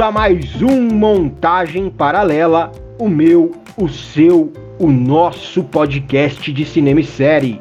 bem-vindos a mais um Montagem Paralela, o meu, o seu, o nosso podcast de cinema e série.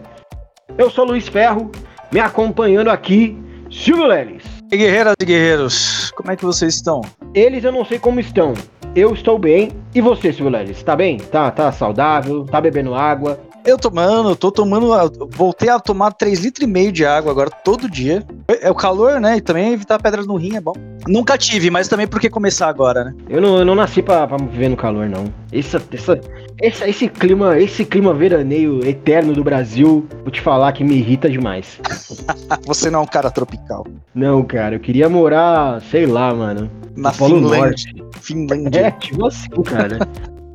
Eu sou Luiz Ferro, me acompanhando aqui, Silvio Leles. E guerreiras e guerreiros, como é que vocês estão? Eles eu não sei como estão. Eu estou bem. E você, Silvio Leles? Tá bem? Tá, tá saudável? Tá bebendo água? Eu tomando, tô tomando. Voltei a tomar 3,5 litros e meio de água agora todo dia. É o calor, né? E também evitar pedra no rim é bom. Nunca tive, mas também porque começar agora, né? Eu não, eu não nasci pra, pra viver no calor, não. Essa, essa, essa, esse clima, esse clima veraneio eterno do Brasil, vou te falar que me irrita demais. Você não é um cara tropical. Não, cara, eu queria morar, sei lá, mano. Na Finlândia. Finlândia. É, tipo assim, cara.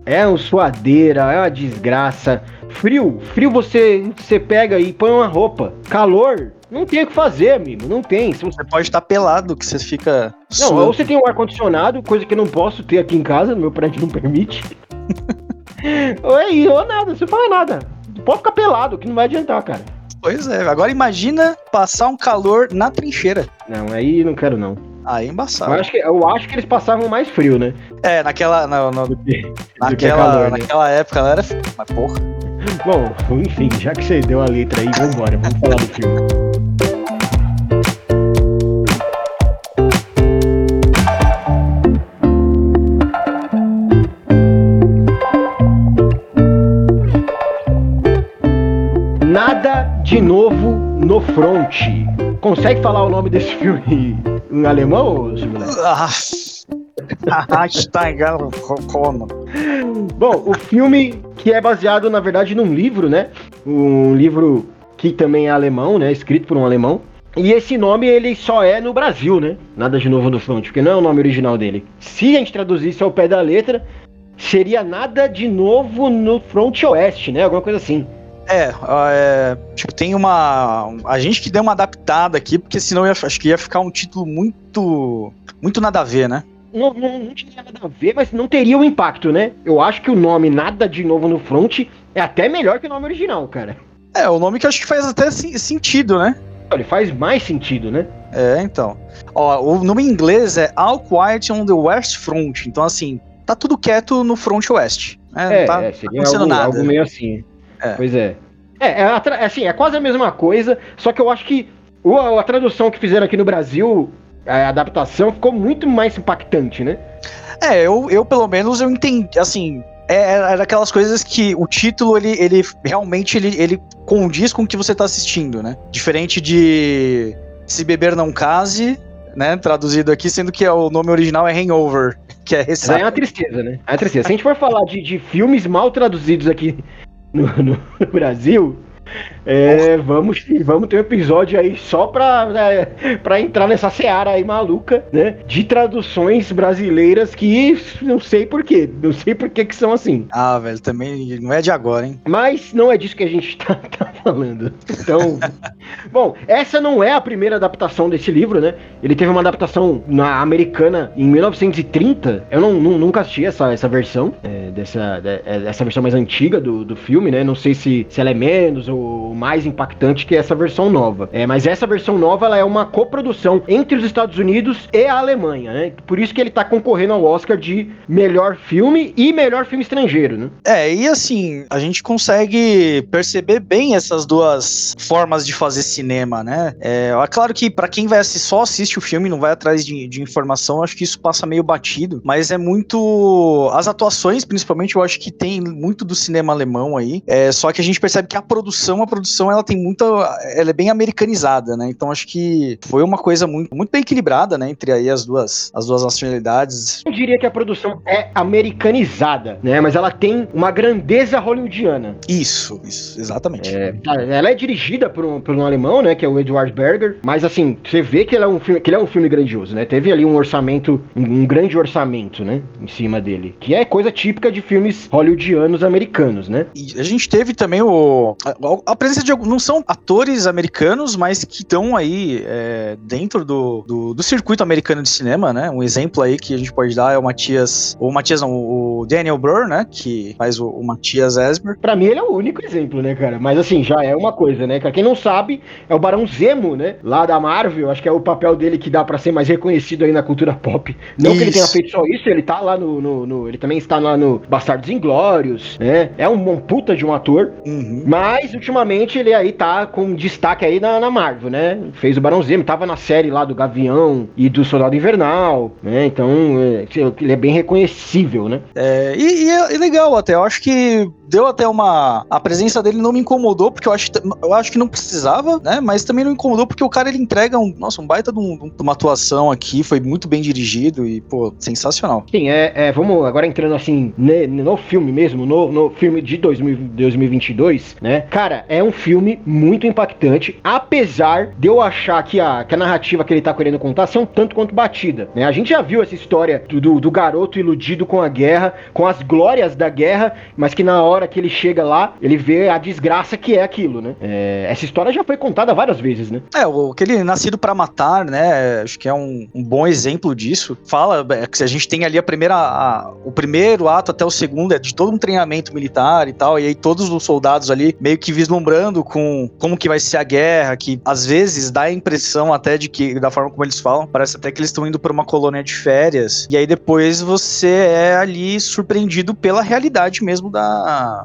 é um suadeira, é uma desgraça. Frio, frio você, você pega e põe uma roupa. Calor, não tem o que fazer, amigo. Não tem. Você, você pode estar pelado, que você fica. Não, suando. ou você tem um ar-condicionado, coisa que eu não posso ter aqui em casa, meu prédio não permite. ou é ou nada, você fala nada. Pode ficar pelado, que não vai adiantar, cara. Pois é, agora imagina passar um calor na trincheira. Não, aí não quero não. Aí embaçado. Eu acho, que, eu acho que eles passavam mais frio, né? É, naquela. No, no, naquela, calor, né? naquela época ela era mas porra. Bom, enfim, já que você deu a letra aí, vambora, vamos falar do filme. Nada de novo no front. Consegue falar o nome desse filme em alemão, Silvio? Ah, Bom, o filme que é baseado, na verdade, num livro, né? Um livro que também é alemão, né? Escrito por um alemão. E esse nome ele só é no Brasil, né? Nada de novo no front, porque não é o nome original dele. Se a gente traduzisse ao pé da letra, seria nada de novo no front oeste, né? Alguma coisa assim. É, é, tipo, tem uma. A gente que deu uma adaptada aqui, porque senão ia, acho que ia ficar um título muito. Muito nada a ver, né? Não, não, não tinha nada a ver, mas não teria o impacto, né? Eu acho que o nome Nada de Novo no Front é até melhor que o nome original, cara. É, o nome que eu acho que faz até sentido, né? Ele faz mais sentido, né? É, então. Ó, o nome em inglês é All Quiet on the West Front. Então, assim, tá tudo quieto no front oeste. Né? É, tá é, seria algo, nada. algo meio assim. É. Pois é. É, é, assim, é quase a mesma coisa, só que eu acho que a tradução que fizeram aqui no Brasil a adaptação ficou muito mais impactante, né? É, eu, eu pelo menos eu entendi, assim, é, era aquelas coisas que o título, ele, ele realmente ele, ele condiz com o que você tá assistindo, né? Diferente de Se Beber Não Case, né? Traduzido aqui, sendo que o nome original é Hangover, que é ressaca. É uma tristeza, né? É uma tristeza. Se a gente for falar de, de filmes mal traduzidos aqui no, no Brasil, é, vamos, vamos ter um episódio aí só pra, é, pra entrar nessa seara aí maluca, né? De traduções brasileiras que não sei porquê. Não sei por que são assim. Ah, velho, também não é de agora, hein? Mas não é disso que a gente tá, tá falando. Então. bom, essa não é a primeira adaptação desse livro, né? Ele teve uma adaptação na americana em 1930. Eu não, não nunca assisti essa, essa versão, é, dessa, de, é, essa versão mais antiga do, do filme, né? Não sei se, se ela é menos ou mais impactante que essa versão nova. É, mas essa versão nova ela é uma coprodução entre os Estados Unidos e a Alemanha, né? Por isso que ele tá concorrendo ao Oscar de melhor filme e melhor filme estrangeiro, né? É, e assim, a gente consegue perceber bem essas duas formas de fazer cinema, né? É, é claro que para quem vai assistir, só assiste o filme, não vai atrás de, de informação, acho que isso passa meio batido, mas é muito. As atuações, principalmente, eu acho que tem muito do cinema alemão aí. É, só que a gente percebe que a produção, a produção produção ela tem muita. Ela é bem americanizada, né? Então acho que foi uma coisa muito, muito bem equilibrada, né? Entre aí as duas, as duas nacionalidades. Eu diria que a produção é americanizada, né? Mas ela tem uma grandeza hollywoodiana. Isso, isso, exatamente. É, ela é dirigida por um, por um alemão, né? Que é o Edward Berger. Mas assim, você vê que ele é um filme, que ele é um filme grandioso, né? Teve ali um orçamento, um, um grande orçamento, né? Em cima dele. Que é coisa típica de filmes hollywoodianos americanos, né? E a gente teve também o. a presença de não são atores americanos, mas que estão aí é, dentro do, do, do, circuito americano de cinema, né? Um exemplo aí que a gente pode dar é o Matias, o Matias não, o Daniel Brühl, né? Que faz o, o Matias Esmer. Pra mim ele é o único exemplo, né, cara? Mas assim, já é uma coisa, né? Pra quem não sabe, é o Barão Zemo, né? Lá da Marvel, acho que é o papel dele que dá para ser mais reconhecido aí na cultura pop. Não isso. que ele tenha feito só isso, ele tá lá no, no, no ele também está lá no Bastardos Inglórios, né? É um, um puta de um ator, uhum. mas ultimamente ele aí tá com destaque aí na, na Marvel, né? Fez o Barão Zemo, tava na série lá do Gavião e do Soldado Invernal, né? Então é, ele é bem reconhecível, né? É, e, e é legal até, eu acho que deu até uma. A presença dele não me incomodou, porque eu acho, eu acho que não precisava, né? Mas também não incomodou, porque o cara ele entrega um. Nossa, um baita de, um, de uma atuação aqui, foi muito bem dirigido e, pô, sensacional. Sim, é, é vamos agora entrando assim ne, no filme mesmo, no, no filme de 2000, 2022, né? Cara, é um filme muito impactante, apesar de eu achar que a, que a narrativa que ele tá querendo contar um tanto quanto batida, né? A gente já viu essa história do, do, do garoto iludido com a guerra, com as glórias da guerra, mas que na hora hora que ele chega lá, ele vê a desgraça que é aquilo, né? É, essa história já foi contada várias vezes, né? É, o aquele Nascido para Matar, né? Acho que é um, um, bom exemplo disso. Fala é, que a gente tem ali a primeira, a, o primeiro ato até o segundo é de todo um treinamento militar e tal, e aí todos os soldados ali meio que vislumbrando com como que vai ser a guerra, que às vezes dá a impressão até de que, da forma como eles falam, parece até que eles estão indo para uma colônia de férias, e aí depois você é ali surpreendido pela realidade mesmo da,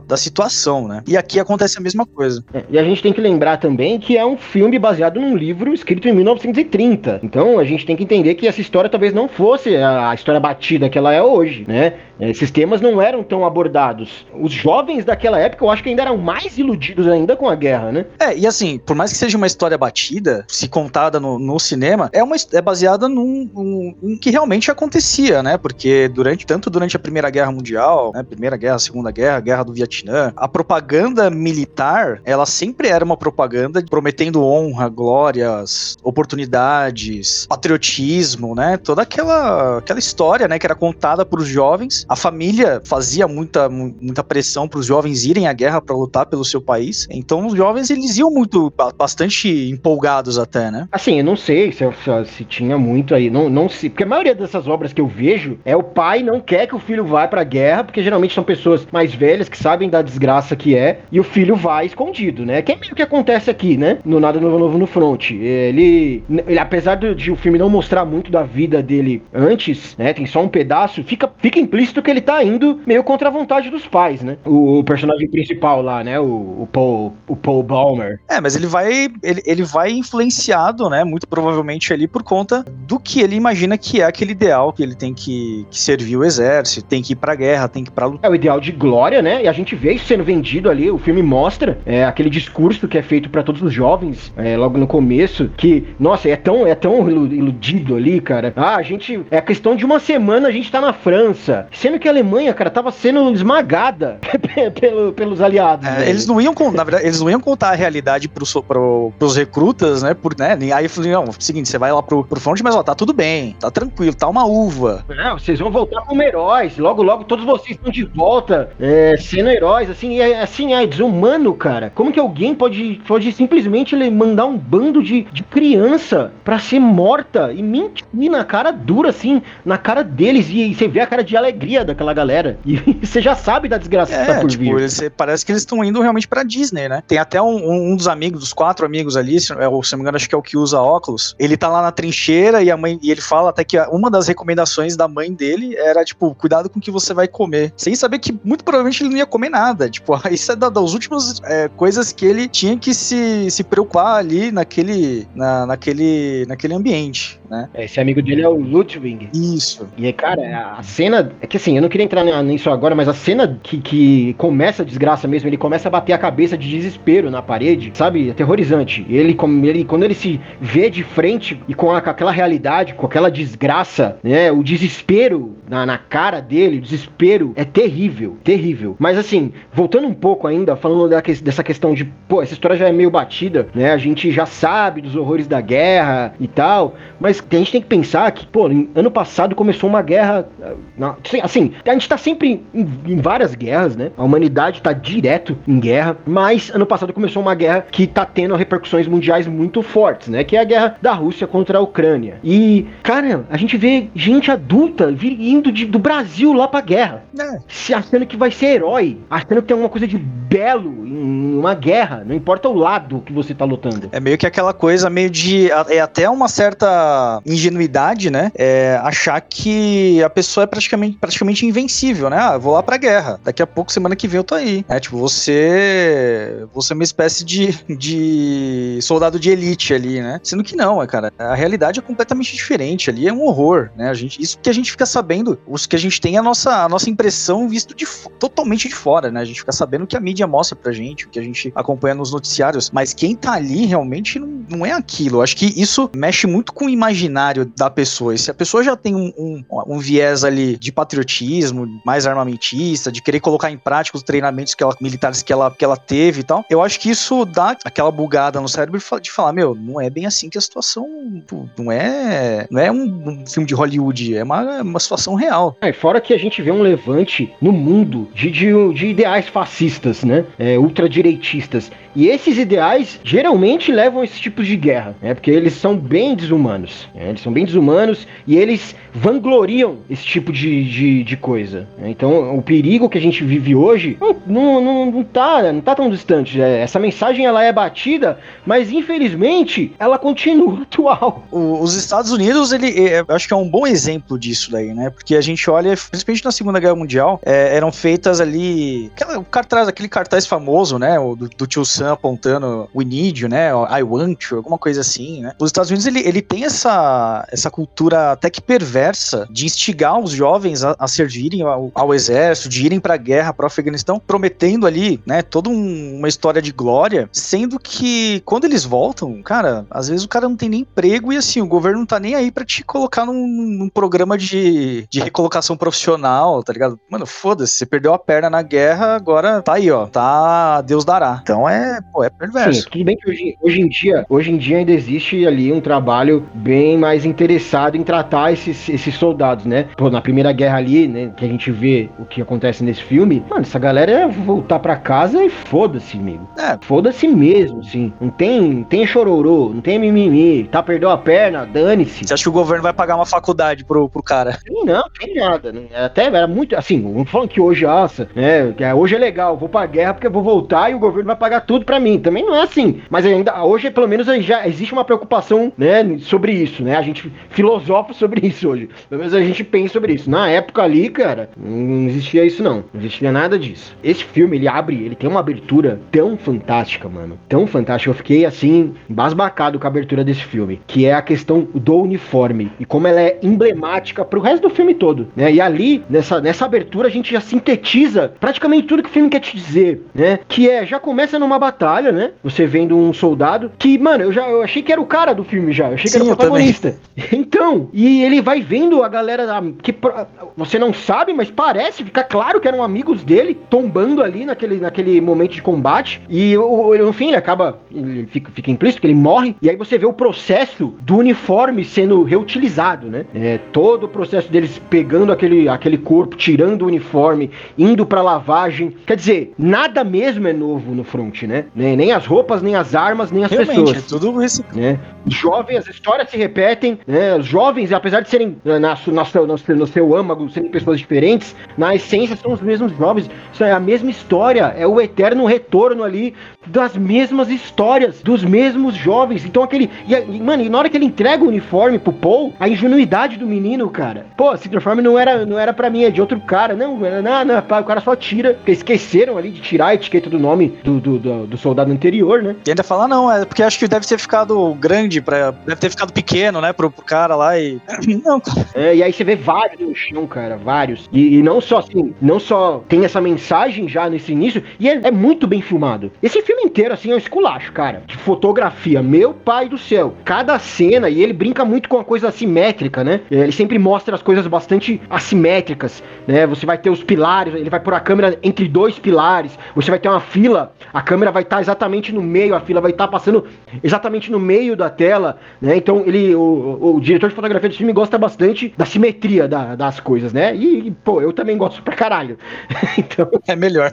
da, situação, né? E aqui acontece a mesma coisa. É, e a gente tem que lembrar também que é um filme baseado num livro escrito em 1930. Então a gente tem que entender que essa história talvez não fosse a história batida que ela é hoje, né? Esses temas não eram tão abordados. Os jovens daquela época, eu acho que ainda eram mais iludidos ainda com a guerra, né? É, e assim, por mais que seja uma história batida, se contada no, no cinema, é, uma, é baseada num, num, em que realmente acontecia, né? Porque durante, tanto durante a Primeira Guerra Mundial, né? Primeira Guerra, Segunda Guerra, Guerra do Vietnã, a propaganda militar, ela sempre era uma propaganda prometendo honra, glórias, oportunidades, patriotismo, né? Toda aquela, aquela história, né? Que era contada para os jovens a família fazia muita, muita pressão para os jovens irem à guerra para lutar pelo seu país. Então os jovens eles iam muito, bastante empolgados até, né? Assim, eu não sei se, se tinha muito aí, não, não se, porque a maioria dessas obras que eu vejo é o pai não quer que o filho vá para a guerra, porque geralmente são pessoas mais velhas que sabem da desgraça que é, e o filho vai escondido, né? Que é meio que acontece aqui, né? No Nada Novo Novo no Front. Ele, ele apesar de, de o filme não mostrar muito da vida dele antes, né? Tem só um pedaço, fica, fica implícito que ele tá indo meio contra a vontade dos pais, né? O, o personagem principal lá, né? O, o, Paul, o Paul Balmer. É, mas ele vai, ele, ele vai influenciado, né? Muito provavelmente ali por conta do que ele imagina que é aquele ideal que ele tem que, que servir o exército, tem que ir pra guerra, tem que ir pra luta. É o ideal de glória, né? E a gente vê isso sendo vendido ali, o filme mostra é, aquele discurso que é feito para todos os jovens é, logo no começo, que, nossa, é tão, é tão iludido ali, cara. Ah, a gente, é questão de uma semana a gente tá na França. Sendo que a Alemanha, cara, tava sendo esmagada pelo, pelos aliados. É, eles não iam, na verdade, eles não iam contar a realidade pros, pro, pros recrutas, né? Por, né? Aí eu falei, não, seguinte, você vai lá pro, pro front, mas ó, tá tudo bem, tá tranquilo, tá uma uva. É, vocês vão voltar como heróis. Logo, logo, todos vocês estão de volta, é, sendo heróis, assim, é, assim, é desumano, cara. Como que alguém pode, pode simplesmente mandar um bando de, de criança pra ser morta e mentir na cara dura, assim, na cara deles, e, e você vê a cara de alegria daquela galera. E você já sabe da desgraça é, que tá por tipo, vir. Eles, parece que eles estão indo realmente pra Disney, né? Tem até um, um, dos amigos, dos quatro amigos ali, se, é, se não me engano, acho que é o que usa óculos. Ele tá lá na trincheira e a mãe e ele fala até que uma das recomendações da mãe dele era, tipo, cuidado com o que você vai comer. Sem saber que muito provavelmente ele não ia comer nada. Tipo, isso é da, das últimas é, coisas que ele tinha que se, se preocupar ali naquele, na, naquele, naquele ambiente, né? Esse amigo dele é o Ludwig. Isso. E, cara, a cena. É que assim, eu não queria entrar nisso agora, mas a cena que, que começa a desgraça mesmo, ele começa a bater a cabeça de desespero na parede, sabe? Aterrorizante. Ele, ele quando ele se vê de frente e com, a, com aquela realidade, com aquela desgraça, né? O desespero na, na cara dele, o desespero é terrível, terrível. Mas assim, voltando um pouco ainda, falando da, dessa questão de, pô, essa história já é meio batida, né? A gente já sabe dos horrores da guerra e tal, mas a gente tem que pensar que, pô, ano passado começou uma guerra. Assim, a gente tá sempre em, em várias guerras, né? A humanidade tá direto em guerra, mas ano passado começou uma guerra que tá tendo repercussões mundiais muito fortes, né? Que é a guerra da Rússia contra a Ucrânia. E, cara, a gente vê gente adulta indo de, do Brasil lá pra guerra. É. Se achando que vai ser herói, achando que tem alguma coisa de belo em uma guerra, não importa o lado que você tá lutando. É meio que aquela coisa meio de. É até uma certa ingenuidade, né? É achar que a pessoa é praticamente, praticamente invencível, né? Ah, eu vou lá pra guerra. Daqui a pouco, semana que vem, eu tô aí. É tipo, você. Você é uma espécie de, de soldado de elite ali, né? Sendo que não, é, cara. A realidade é completamente diferente. Ali é um horror, né? A gente, isso que a gente fica sabendo, os que a gente tem a nossa, a nossa impressão visto de, totalmente de fora, né? A gente fica sabendo o que a mídia mostra pra gente, o que a gente acompanha nos noticiários. Mas quem tá ali realmente não, não é aquilo. Eu acho que isso mexe muito com o imaginário da pessoa. E se a pessoa já tem um, um, um viés ali de patriotismo, mais armamentista, de querer colocar em prática os treinamentos que ela, militares que ela, que ela teve e tal, eu acho que isso dá aquela bugada no cérebro de falar, meu, não é bem assim que a situação não é não é um, um filme de Hollywood, é uma, uma situação real. É, fora que a gente vê um levante no mundo de, de, de ideais fascistas, né? É, ultradireitistas. E esses ideais geralmente levam a esses tipos de guerra, né? Porque eles são bem desumanos. Né? Eles são bem desumanos e eles vangloriam esse tipo de, de, de coisa. Né? Então, o perigo que a gente vive hoje não, não, não, tá, não tá tão distante. É, essa mensagem ela é batida, mas infelizmente ela continua atual. Os Estados Unidos, ele, é, acho que é um bom exemplo disso daí, né? Porque a gente olha, principalmente na Segunda Guerra Mundial, é, eram feitas ali aquela, cartaz, aquele cartaz famoso, né? O, do, do tio Sam apontando need you, né? I want you, alguma coisa assim, né? Os Estados Unidos, ele, ele tem essa, essa cultura até que perversa de instigar os jovens a, a servirem ao, ao, exército, de irem pra guerra, pro Afeganistão, prometendo ali, né? Toda um, uma história de glória, sendo que quando eles voltam, cara, às vezes o cara não tem nem emprego e assim, o governo não tá nem aí pra te colocar num, num programa de, de recolocação profissional, tá ligado? Mano, foda-se, você perdeu a perna na guerra, agora tá aí, ó, tá, Deus dará. Então é, pô, é perverso. Sim, tudo bem que hoje, hoje em dia, hoje em dia ainda existe ali um trabalho bem mais interessado em tratar esses, esses soldados, né? Pô, na Primeira Guerra ali, né, que a gente vê o que acontece nesse filme, mano, essa galera é voltar pra casa e foda-se, amigo. É. Foda-se mesmo, sim. Não tem, tem chororô, não tem mimimi, tá, perdeu a perna, dane-se. Você acha que o governo vai pagar uma faculdade pro, pro cara? Não, tem nada. Né? Até era muito, assim, não falando que hoje, nossa, né, hoje é legal, vou pra guerra porque eu vou voltar e o governo vai pagar tudo pra mim. Também não é assim. Mas ainda, hoje, pelo menos, já existe uma preocupação, né, sobre isso, né? A gente filosofa sobre isso hoje. Pelo menos a gente pensa sobre isso. Na época ali, cara, não existia isso não. Não existia nada disso. Esse filme, ele abre, ele tem uma abertura tão fantástica, mano. Tão fantástica. Eu fiquei, assim, embasbacado com a abertura desse filme. Que é a questão do uniforme. E como ela é emblemática pro resto do filme todo, né? E ali, nessa, nessa abertura, a gente já sintetiza praticamente tudo que o filme quer te dizer, né? Que é, já começa numa batalha, né? Você vendo um soldado que, mano, eu já eu achei que era o cara do filme já. Eu achei Sim, que era o protagonista. Então, e ele vai vendo a galera que você não sabe, mas parece, fica claro que eram amigos dele, tombando ali naquele, naquele momento de combate. E no fim ele acaba, ele fica, fica implícito que ele morre. E aí você vê o processo do uniforme sendo reutilizado, né? É, todo o processo deles pegando aquele, aquele corpo, tirando o uniforme, indo pra lavagem. Quer dizer, nada mesmo é novo no front, né? Nem as roupas, nem as armas, nem as Realmente, pessoas. É tudo isso. Né? Jovens, as histórias se repetem, né? Os jovens, apesar de serem na, na, na, no, no seu âmago, serem pessoas diferentes, na essência são os mesmos jovens. Isso é a mesma história, é o eterno retorno ali das mesmas histórias, dos mesmos jovens. Então aquele. E, mano, e na hora que ele entrega o uniforme pro Paul, a ingenuidade do menino, cara. Pô, esse uniforme não era, não era pra mim, é de outro cara. Não, não, não, não o cara só tira. Porque esqueceram ali de tirar a etiqueta do nome do, do, do, do soldado anterior, né? E ainda fala, não, é porque acho que deve ter ficado grande, pra, deve ter ficado pequeno, né, pro, pro cara lá e. Não, cara. É, e aí você vê vários no chão, cara, vários. E, e, não só assim, não só tem essa mensagem já nesse início, e é, é muito bem filmado. Esse filme inteiro, assim, é um esculacho, cara. De fotografia, meu pai do céu. Cada cena, e ele brinca muito com a coisa assimétrica, né? Ele sempre mostra as coisas bastante assimétricas, né? Você vai ter os pilares, ele vai pôr a câmera entre dois pilares, você vai ter uma fila, a câmera vai estar exatamente no meio, a fila vai estar passando exatamente no meio da tela, né? Então ele, o, o, diretor de fotografia do filme gosta bastante da simetria da, das coisas, né? E, e, pô, eu também gosto pra caralho. então... É melhor,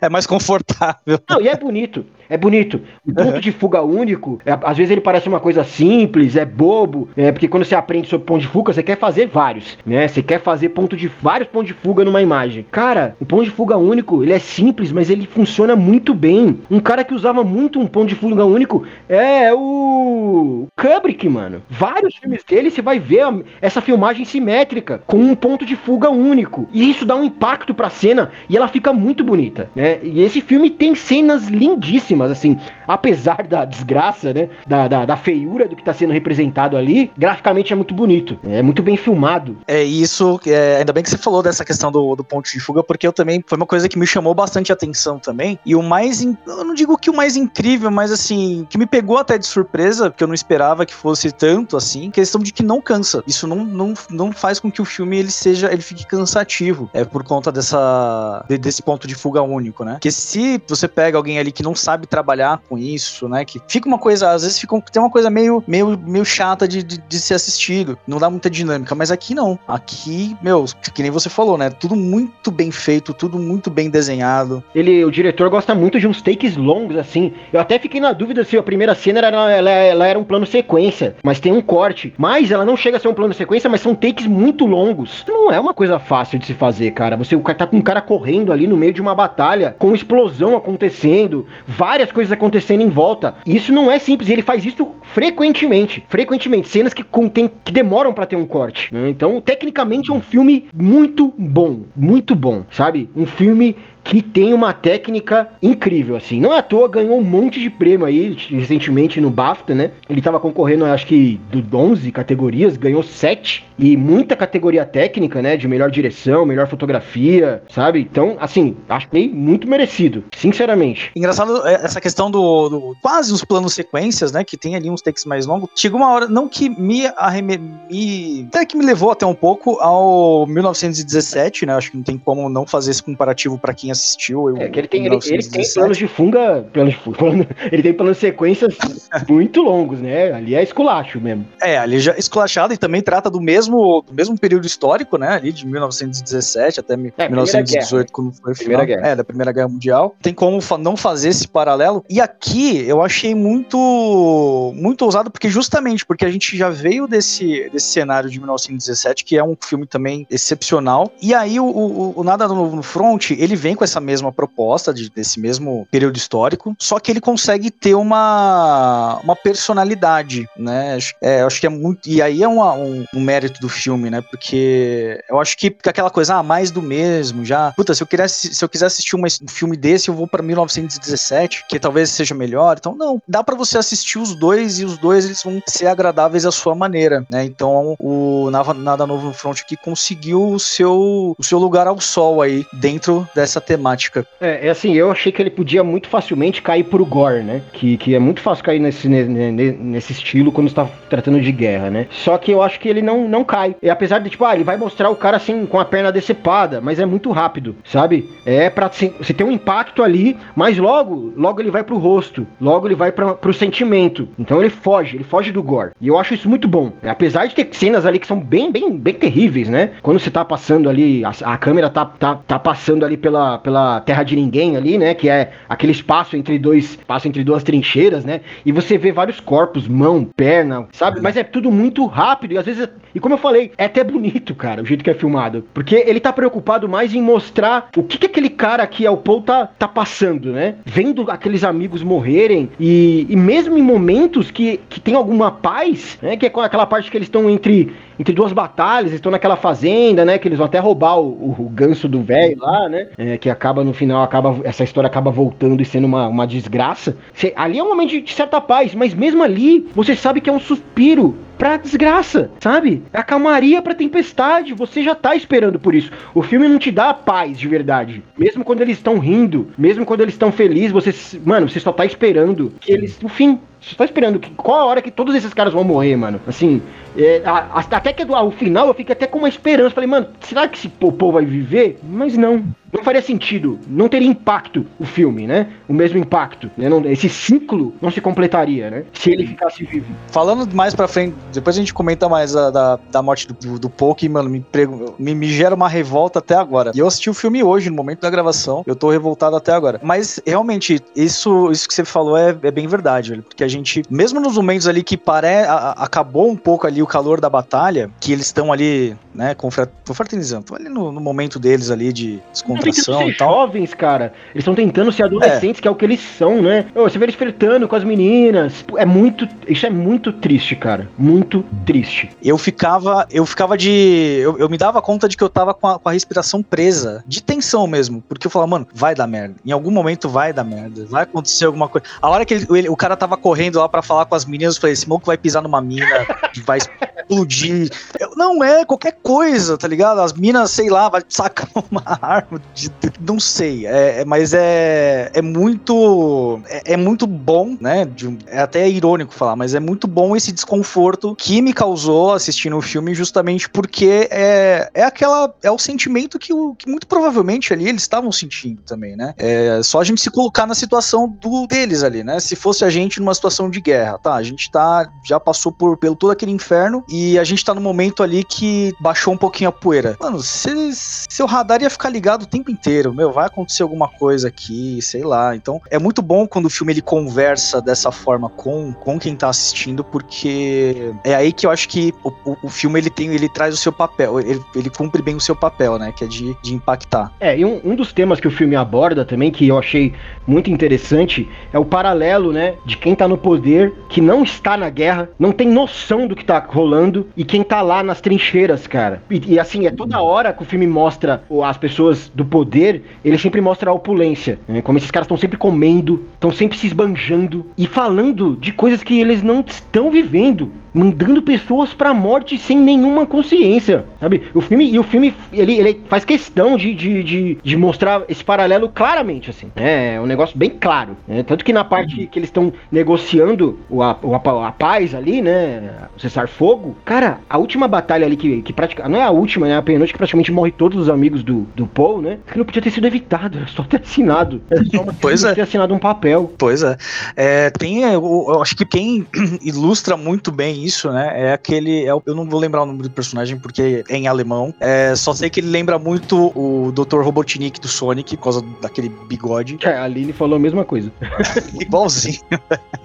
é mais confortável. Não, e é bonito, é bonito. O ponto uhum. de fuga único, é, às vezes ele parece uma coisa simples, é bobo, é, porque quando você aprende sobre ponto de fuga, você quer fazer vários, né? Você quer fazer ponto de vários pontos de fuga numa imagem. Cara, o ponto de fuga único, ele é simples, mas ele funciona muito bem. Um cara que usava muito um ponto de fuga único é o Kubrick, mano. Vários filmes dele você vai ver essa filmagem simétrica com um ponto de fuga único. E isso dá um impacto pra cena e ela fica muito bonita, né? E esse filme tem cenas lindíssimas, assim, apesar da desgraça, né? Da, da, da feiura do que tá sendo representado ali, graficamente é muito bonito. É muito bem filmado. É isso, é, ainda bem que você falou dessa questão do, do ponto de fuga, porque eu também foi uma coisa que me chamou bastante atenção também. E o mais, in, eu não digo que o mais incrível, mas assim, que me pegou até de surpresa, porque eu não esperava que fosse tanto assim, questão de que não cansa. Isso não, não, não faz com que o filme ele seja, ele fique cansativo. É por conta dessa desse ponto de fuga único, né? Que se você pega alguém ali que não sabe trabalhar com isso, né? Que fica uma coisa, às vezes fica, tem uma coisa meio, meio, meio chata de, de, de ser assistido. Não dá muita dinâmica, mas aqui não. Aqui, meu, que nem você falou, né? Tudo muito bem feito, tudo muito bem desenhado. Ele, o diretor gosta muito de uns takes longos, assim. Eu até fiquei na dúvida se a primeira cena era, ela, ela era um plano sequência, mas tem um corte. Mas ela não chega a ser um plano sequência, mas são takes muito longos. Não é uma coisa fácil de se fazer, cara. Você tá com um cara correndo ali no meio de uma batalha, com explosão acontecendo, várias coisas acontecendo em volta. Isso não é simples, ele faz isso frequentemente. Frequentemente. Cenas que, contém, que demoram para ter um corte. Né? Então, tecnicamente, é um filme muito bom. Muito bom, sabe? Um filme que tem uma técnica incrível, assim. Não é à toa ganhou um monte de prêmio aí recentemente no BAFTA, né? Ele tava concorrendo, acho que, do 11 categorias, ganhou 7 e muita categoria técnica, né? De melhor direção, melhor fotografia, sabe? Então, assim, achei muito merecido, sinceramente. Engraçado é, essa questão do, do quase os planos sequências, né? Que tem ali uns takes mais longos. Chegou uma hora, não que me arreme, me até que me levou até um pouco ao 1917, né? Acho que não tem como não fazer esse comparativo para quem assistiu. Eu, é que ele tem, ele, ele, tem planos de funga. Planos de funga ele tem planos de sequências muito longos, né? Ali é esculacho mesmo. É, ali já é esculachado e também trata do mesmo, do mesmo período histórico, né? Ali de 1917 até é, 1918, quando foi o final. Guerra. É, da Primeira Guerra Mundial. Tem como não fazer esse paralelo. E aqui eu achei muito, muito ousado, porque justamente porque a gente já veio desse, desse cenário de 1917, que é um filme também excepcional. E aí o, o, o Nada no, no Front, ele vem com essa mesma proposta, de, desse mesmo período histórico, só que ele consegue ter uma, uma personalidade, né? É, eu acho que é muito. E aí é uma, um, um, mérito do filme, né? Porque eu acho que aquela coisa, ah, mais do mesmo, já. Puta, se eu, quisesse, se eu quiser assistir uma, um filme desse, eu vou pra 1917, que talvez seja melhor. Então, não, dá para você assistir os dois e os dois eles vão ser agradáveis à sua maneira, né? Então, o Nada Novo no Front aqui conseguiu o seu, o seu lugar ao sol aí dentro dessa temática. É, é assim, eu achei que ele podia muito facilmente cair pro gore, né? Que, que é muito fácil cair nesse, nesse estilo quando está tratando de guerra, né? Só que eu acho que ele não, não cai. E apesar de, tipo, ah, ele vai mostrar o cara assim com a perna decepada, mas é muito rápido, sabe? É pra assim, você ter um impacto ali, mas logo, logo ele vai pro rosto, logo ele vai pra, pro sentimento. Então ele foge, ele foge do gore. E eu acho isso muito bom. Apesar de ter cenas ali que são bem, bem, bem terríveis, né? Quando você tá passando ali, a, a câmera tá, tá, tá passando ali pela, pela terra de ninguém ali, né? Que é aquele espaço entre dois, espaço entre duas trincheiras, né? E você vê vários corpos, mão, perna, sabe? Mas é tudo muito rápido e às vezes, e como eu falei, é até bonito, cara, o jeito que é filmado, porque ele tá preocupado mais em mostrar o que que aquele cara aqui é o Paul tá, tá passando, né? Vendo aqueles amigos morrerem e, e mesmo em momentos que, que tem alguma paz, né? Que é aquela parte que eles estão entre entre duas batalhas, estão naquela fazenda, né? Que eles vão até roubar o, o, o ganso do velho lá, né? É, que acaba no final, acaba essa história acaba voltando e sendo uma, uma desgraça. Ali é um momento de, de certa paz, mas mesmo ali, você sabe que é um suspiro pra desgraça, sabe? É a calmaria pra tempestade. Você já tá esperando por isso. O filme não te dá paz de verdade. Mesmo quando eles estão rindo, mesmo quando eles estão felizes, você, mano, você só tá esperando que eles, no fim, você tá esperando que, qual a hora que todos esses caras vão morrer, mano? Assim, é, a, a, até que ao final eu fico até com uma esperança. Falei, mano, será que esse povo vai viver? Mas não. Não faria sentido. Não teria impacto o filme, né? O mesmo impacto. Né? Não, esse ciclo não se completaria, né? Se ele ficasse vivo. Falando mais pra frente, depois a gente comenta mais a, da, da morte do, do Poke, mano, me, me, me gera uma revolta até agora. E eu assisti o filme hoje, no momento da gravação. Eu tô revoltado até agora. Mas, realmente, isso, isso que você falou é, é bem verdade, velho. Porque a gente, mesmo nos momentos ali que pare, acabou um pouco ali o calor da batalha, que eles estão ali, né, confraternizando, ali no, no, momento deles ali de descontração e tal. jovens, cara. Eles estão tentando ser adolescentes, é. que é o que eles são, né? Você vê eles flertando com as meninas. É muito, isso é muito triste, cara. Muito triste. Eu ficava, eu ficava de, eu, eu me dava conta de que eu tava com a, com a respiração presa, de tensão mesmo, porque eu falava, mano, vai dar merda. Em algum momento vai dar merda, vai acontecer alguma coisa. A hora que ele, ele, o cara tava correndo lá para falar com as meninas, eu falei, esse maluco vai pisar numa mina, vai explodir. Eu, não é qualquer coisa, tá ligado? As minas, sei lá, vai sacar uma arma. De, não sei. É, é, mas é, é muito. É, é muito bom, né? De, é até irônico falar, mas é muito bom esse desconforto que me causou assistindo o filme, justamente porque é, é aquela. É o sentimento que, o, que muito provavelmente ali eles estavam sentindo também, né? É só a gente se colocar na situação do, deles ali, né? Se fosse a gente numa situação de guerra, tá? A gente tá. Já passou por pelo todo aquele inferno e a gente tá no momento ali que baixou um pouquinho a poeira. Mano, se, seu radar ia ficar ligado o tempo inteiro, meu, vai acontecer alguma coisa aqui, sei lá. Então, é muito bom quando o filme ele conversa dessa forma com, com quem tá assistindo, porque é aí que eu acho que o, o, o filme ele tem, ele traz o seu papel, ele, ele cumpre bem o seu papel, né, que é de, de impactar. É, e um, um dos temas que o filme aborda também, que eu achei muito interessante, é o paralelo, né, de quem tá no poder, que não está na guerra, não tem noção do que tá rolando e quem tá lá nas trincheiras, cara. E, e, assim, é toda hora que o filme mostra as pessoas do poder, ele sempre mostra a opulência. Né? Como esses caras estão sempre comendo, estão sempre se esbanjando e falando de coisas que eles não estão vivendo mandando pessoas pra morte sem nenhuma consciência, sabe? O filme, e o filme, ele, ele faz questão de, de, de, de mostrar esse paralelo claramente, assim, né? É um negócio bem claro, né? Tanto que na parte que eles estão negociando o, a, o, a, a, paz ali, né? O cessar-fogo, cara, a última batalha ali que, que praticamente, não é a última, né? A penúltima que praticamente morre todos os amigos do, do Paul, né? Que não podia ter sido evitado, era só ter assinado. Era só uma, pois é. ter assinado um papel. Pois é. é tem, eu, eu acho que quem ilustra muito bem isso, né? É aquele. É, eu não vou lembrar o nome do personagem porque é em alemão. É, só sei que ele lembra muito o Dr. Robotnik do Sonic, por causa daquele bigode. É, a Aline falou a mesma coisa. Igualzinho. Igualzinho.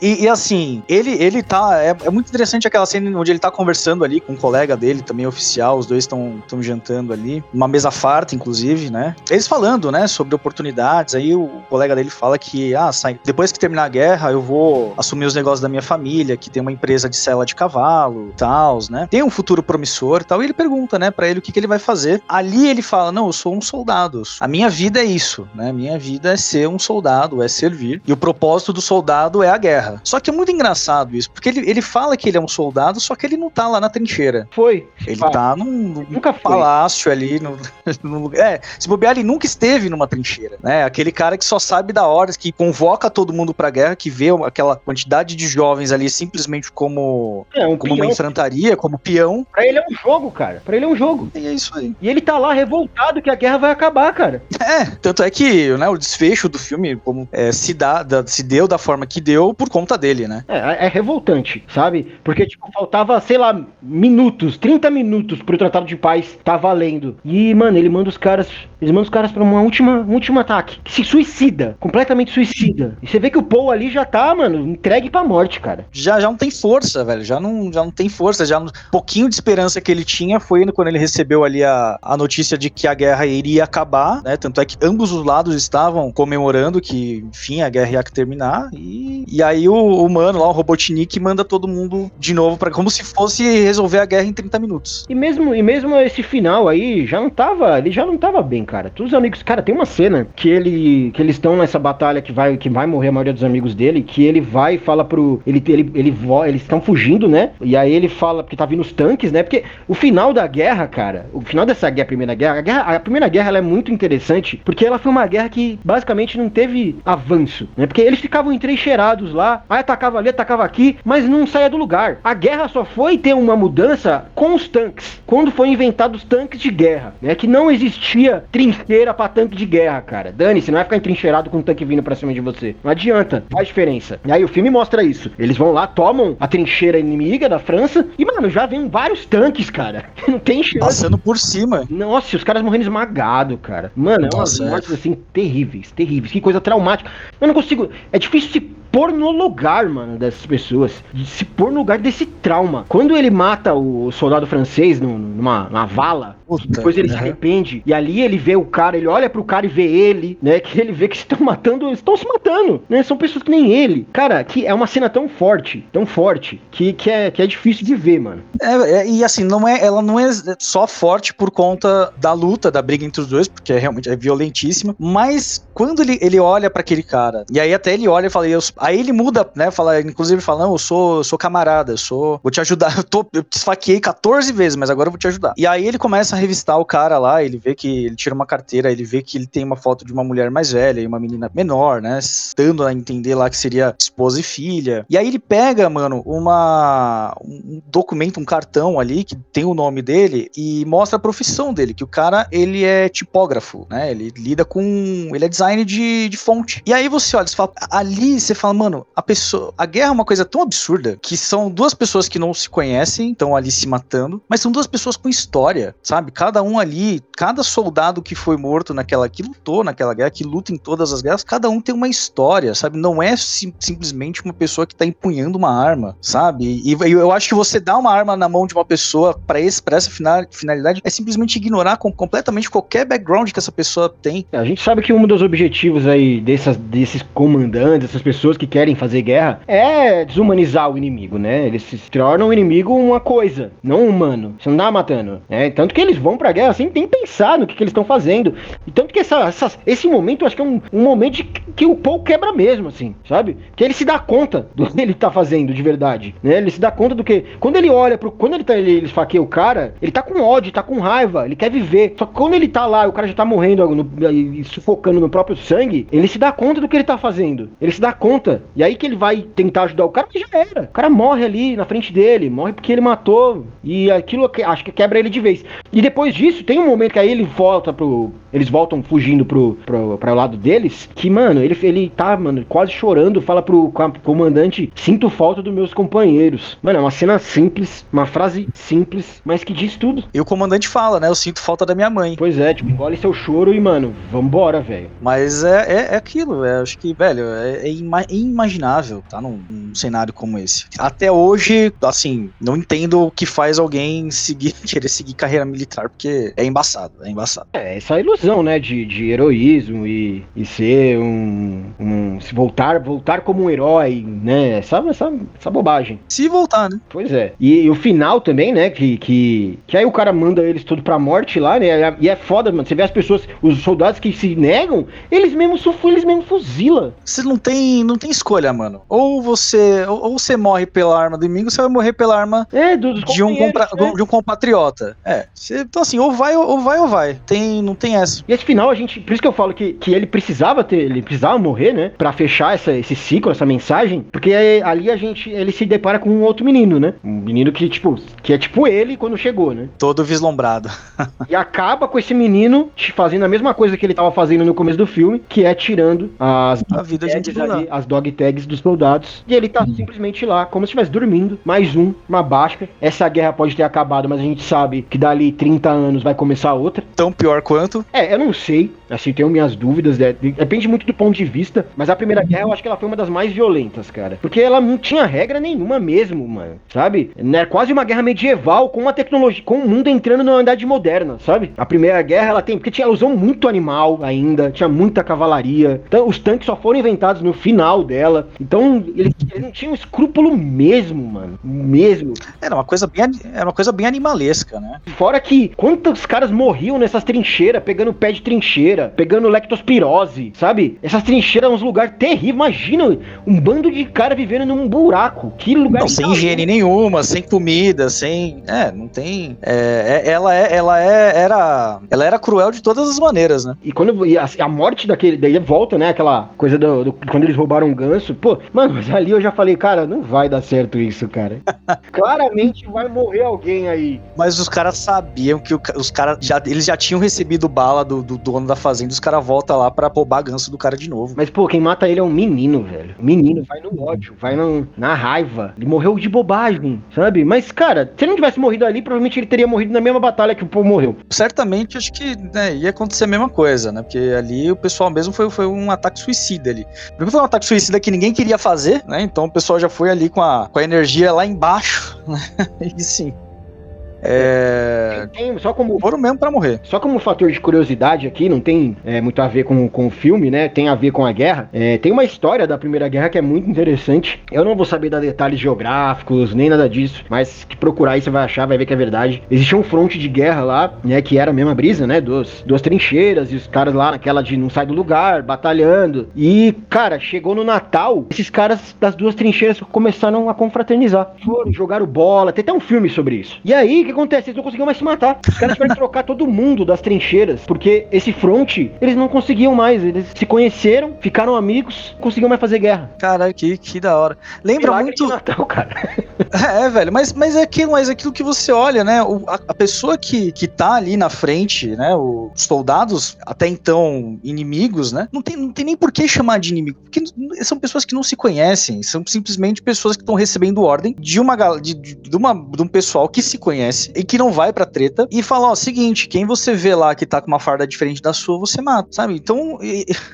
E, e, assim, ele, ele tá. É, é, muito interessante aquela cena onde ele tá conversando ali com um colega dele, também oficial. Os dois estão jantando ali. Uma mesa farta, inclusive, né? Eles falando, né, sobre oportunidades. Aí o colega dele fala que, ah, sai, depois que terminar a guerra, eu vou assumir os negócios da minha família, que tem uma empresa de cela de cavalo, tal, né? Tem um futuro promissor, tal, e ele pergunta, né, para ele o que, que ele vai fazer. Ali ele fala: "Não, eu sou um soldado. A minha vida é isso, né? Minha vida é ser um soldado, é servir. E o propósito do soldado é a guerra". Só que é muito engraçado isso, porque ele, ele fala que ele é um soldado, só que ele não tá lá na trincheira. Foi. Ele ah, tá num, nunca foi. palácio ali no, no é, se bobear ele nunca esteve numa trincheira, né? Aquele cara que só sabe da hora, que convoca todo mundo pra guerra, que vê aquela quantidade de jovens ali simplesmente como, é, um como uma enfrentaria, como peão. Pra ele é um jogo, cara. Pra ele é um jogo. E é isso aí. E ele tá lá revoltado que a guerra vai acabar, cara. É, tanto é que né, o desfecho do filme como é, se, dá, da, se deu da forma que deu por conta dele, né? É, é revoltante, sabe? Porque, tipo, faltava, sei lá, minutos, 30 minutos pro Tratado de Paz tá valendo. E, mano, ele manda os caras. Eles mandam os caras pra uma última, um último ataque. Que se suicida. Completamente suicida. E você vê que o Paul ali já tá, mano, entregue pra morte, cara. Já, já não tem força velho. Já não, já não tem força. Já um pouquinho de esperança que ele tinha foi quando ele recebeu ali a, a notícia de que a guerra iria acabar, né? Tanto Tanto é que ambos os lados estavam comemorando que, enfim, a guerra ia terminar. E, e aí o, o mano lá, o Robotnik, manda todo mundo de novo para como se fosse resolver a guerra em 30 minutos. E mesmo, e mesmo esse final aí já não tava. Ele já não tava bem, cara. Todos os amigos. Cara, tem uma cena que ele. que eles estão nessa batalha que vai, que vai morrer a maioria dos amigos dele. Que ele vai e fala pro. Ele, ele, ele, eles estão fugindo, né? E aí ele fala, porque tá vindo os tanques, né? Porque o final da guerra, cara, o final dessa guerra, a primeira guerra, a, guerra, a primeira guerra ela é muito interessante, porque ela foi uma guerra que basicamente não teve avanço, né? Porque eles ficavam entrincheirados lá, aí atacava ali, atacava aqui, mas não saía do lugar. A guerra só foi ter uma mudança com os tanques, quando foi inventado os tanques de guerra, né? Que não existia trincheira para tanque de guerra, cara. Dane, você não vai ficar entrincheirado com um tanque vindo pra cima de você. Não adianta, faz diferença. E aí o filme mostra isso. Eles vão lá, tomam a trincheira inimiga da França e, mano, já vem vários tanques, cara. Não tem chance. Passando por cima. Nossa, os caras morrendo esmagados, cara. Mano, é umas mortes assim terríveis, terríveis. Que coisa traumática. Eu não consigo. É difícil se pôr no lugar, mano, dessas pessoas. De se pôr no lugar desse trauma. Quando ele mata o soldado francês numa, numa vala, Puta, depois ele uhum. se arrepende. E ali ele vê o cara, ele olha pro cara e vê ele, né? Que ele vê que estão matando, estão se matando, né? São pessoas que nem ele. Cara, que é uma cena tão forte, tão forte, que, que, é, que é difícil de ver, mano. É, é, e assim, não é, ela não é só forte por conta da luta, da briga entre os dois, porque é realmente é violentíssima, mas quando ele, ele olha para aquele cara, e aí até ele olha e fala, eu, Aí ele muda, né? Fala, inclusive fala, não, eu sou, eu sou camarada, eu sou. Vou te ajudar. Eu, tô, eu te esfaqueei 14 vezes, mas agora eu vou te ajudar. E aí ele começa a revistar o cara lá, ele vê que ele tira uma carteira, ele vê que ele tem uma foto de uma mulher mais velha e uma menina menor, né? Dando a entender lá que seria esposa e filha. E aí ele pega, mano, uma um documento, um cartão ali que tem o nome dele e mostra a profissão dele, que o cara, ele é tipógrafo, né? Ele lida com. Ele é design de, de fonte. E aí você olha, você fala, ali você fala, mano, a pessoa. A guerra é uma coisa tão absurda que são duas pessoas que não se conhecem, estão ali se matando, mas são duas pessoas com história, sabe? Cada um ali, cada soldado que foi morto naquela, que lutou naquela guerra, que luta em todas as guerras, cada um tem uma história, sabe? Não é sim, simplesmente uma pessoa que tá empunhando uma arma, sabe? E, e eu acho que você dá uma arma na mão de uma pessoa para essa finalidade é simplesmente ignorar com, completamente qualquer background que essa pessoa tem. A gente sabe que um dos objetivos aí dessas, desses comandantes, essas pessoas que que querem fazer guerra é desumanizar o inimigo, né? Eles se tornam o inimigo uma coisa, não um humano. Você não dá matando. Né? Tanto que eles vão pra guerra sem nem pensar no que, que eles estão fazendo. E tanto que essa, essa, esse momento, acho que é um, um momento que o Paul quebra mesmo, assim, sabe? Que ele se dá conta do que ele tá fazendo de verdade, né? Ele se dá conta do que. Quando ele olha pro. Quando ele tá. Ele, ele esfaqueia o cara, ele tá com ódio, tá com raiva, ele quer viver. Só que quando ele tá lá, o cara já tá morrendo no, sufocando no próprio sangue, ele se dá conta do que ele tá fazendo. Ele se dá conta e aí que ele vai tentar ajudar o cara, que já era. O cara morre ali na frente dele, morre porque ele matou. E aquilo acho que quebra ele de vez. E depois disso, tem um momento que aí ele volta pro. Eles voltam fugindo pro, pro, pro lado deles. Que, mano, ele, ele tá, mano, quase chorando, fala pro comandante: Sinto falta dos meus companheiros. Mano, é uma cena simples, uma frase simples, mas que diz tudo. E o comandante fala, né? Eu sinto falta da minha mãe. Pois é, tipo, engole seu choro e, mano, vambora, velho. Mas é, é, é aquilo, é, acho que, velho, é, é, é inimaginável, tá? Num, num, cenário como esse. Até hoje, assim, não entendo o que faz alguém seguir, querer seguir carreira militar, porque é embaçado, é embaçado. É, essa ilusão, né, de, de heroísmo e, e ser um, um, se voltar, voltar como um herói, né, essa, essa, essa bobagem. Se voltar, né? Pois é. E, e, o final também, né, que, que, que aí o cara manda eles tudo pra morte lá, né, e é foda, mano, você vê as pessoas, os soldados que se negam, eles mesmos, eles mesmos fuzila. Você não tem, não tem escolha, mano. Ou você ou, ou você morre pela arma do inimigo, você vai morrer pela arma é, do, de, um compra, né? de um compatriota. É. Você, então, assim, ou vai ou vai ou vai. Tem, não tem essa. E esse final, a gente. Por isso que eu falo que, que ele precisava ter. Ele precisava morrer, né? Pra fechar essa, esse ciclo, essa mensagem. Porque ali a gente. Ele se depara com um outro menino, né? Um menino que, tipo, que é tipo ele quando chegou, né? Todo vislumbrado. e acaba com esse menino fazendo a mesma coisa que ele tava fazendo no começo do filme, que é tirando as a vida de ali, as dog tags dos soldados. E ele tá uhum. simplesmente lá, como se estivesse dormindo. Mais um, uma basca. Essa guerra pode ter acabado, mas a gente sabe que dali 30 anos vai começar outra. Tão pior quanto? É, eu não sei. Assim, tenho minhas dúvidas, né? depende muito do ponto de vista, mas a Primeira Guerra eu acho que ela foi uma das mais violentas, cara. Porque ela não tinha regra nenhuma mesmo, mano, sabe? É quase uma guerra medieval com uma tecnologia, com o mundo entrando numa idade moderna, sabe? A Primeira Guerra ela tem, porque tinha, ela usou muito animal ainda, tinha muita cavalaria. Então, os tanques só foram inventados no final dela. Então, ele, ele não tinha um escrúpulo mesmo, mano. Mesmo. Era uma coisa bem, era uma coisa bem animalesca, né? Fora que quantos caras morriam nessas trincheiras, pegando pé de trincheira, pegando lectospirose, sabe? Essas trincheiras são uns lugares terríveis. Imagina um bando de cara vivendo num buraco. Que lugar Não, sem higiene nenhuma, sem comida, sem. É, não tem. É, é, ela é, ela é, era. Ela era cruel de todas as maneiras, né? E quando e a, a, morte daquele. Daí volta, né? Aquela coisa do, do, Quando eles roubaram um ganso. Pô, mano, mas ali eu já falei, cara, não vai dar certo isso, cara. Claramente vai morrer alguém aí. Mas os caras sabiam que o, os caras já. Eles já tinham recebido bala do, do dono da fazenda, os caras voltam lá pra roubar ganso do cara de novo. Mas, pô, quem mata ele é um menino, velho. Menino, vai no ódio, vai no, na raiva. Ele morreu de bobagem, sabe? Mas, cara, se ele não tivesse morrido ali, provavelmente ele teria morrido na mesma batalha que o povo morreu. Certamente, acho que né, ia acontecer a mesma coisa, né? Porque ali o pessoal mesmo foi, foi um ataque suicida ali. Porque foi um ataque suicida que ninguém queria fazer, né? Então o pessoal já foi ali com a, com a energia lá embaixo, né? E sim, é... Tem, só como foram mesmo para morrer. Só como fator de curiosidade aqui, não tem é, muito a ver com, com o filme, né? Tem a ver com a guerra. É, tem uma história da Primeira Guerra que é muito interessante. Eu não vou saber dar detalhes geográficos nem nada disso, mas que procurar aí você vai achar, vai ver que é verdade. Existia um fronte de guerra lá, né? Que era a mesma brisa, né? Duas, duas trincheiras e os caras lá naquela de não sai do lugar, batalhando. E, cara, chegou no Natal, esses caras das duas trincheiras começaram a confraternizar. Foram, jogaram bola, tem até um filme sobre isso. E aí, o acontece? Eles não conseguiam mais se matar. Os caras tiveram que trocar todo mundo das trincheiras, porque esse front, eles não conseguiam mais. Eles se conheceram, ficaram amigos, não conseguiam mais fazer guerra. Cara, que, que da hora. Lembra Milagre muito. Natal, cara. É, velho, mas, mas é aquilo, mas é aquilo que você olha, né? O, a, a, pessoa que, que tá ali na frente, né? Os soldados, até então inimigos, né? Não tem, não tem nem por que chamar de inimigo, porque são pessoas que não se conhecem, são simplesmente pessoas que estão recebendo ordem de uma de, de, de, uma, de um pessoal que se conhece e que não vai pra treta e fala, ó, seguinte, quem você vê lá que tá com uma farda diferente da sua, você mata, sabe? Então,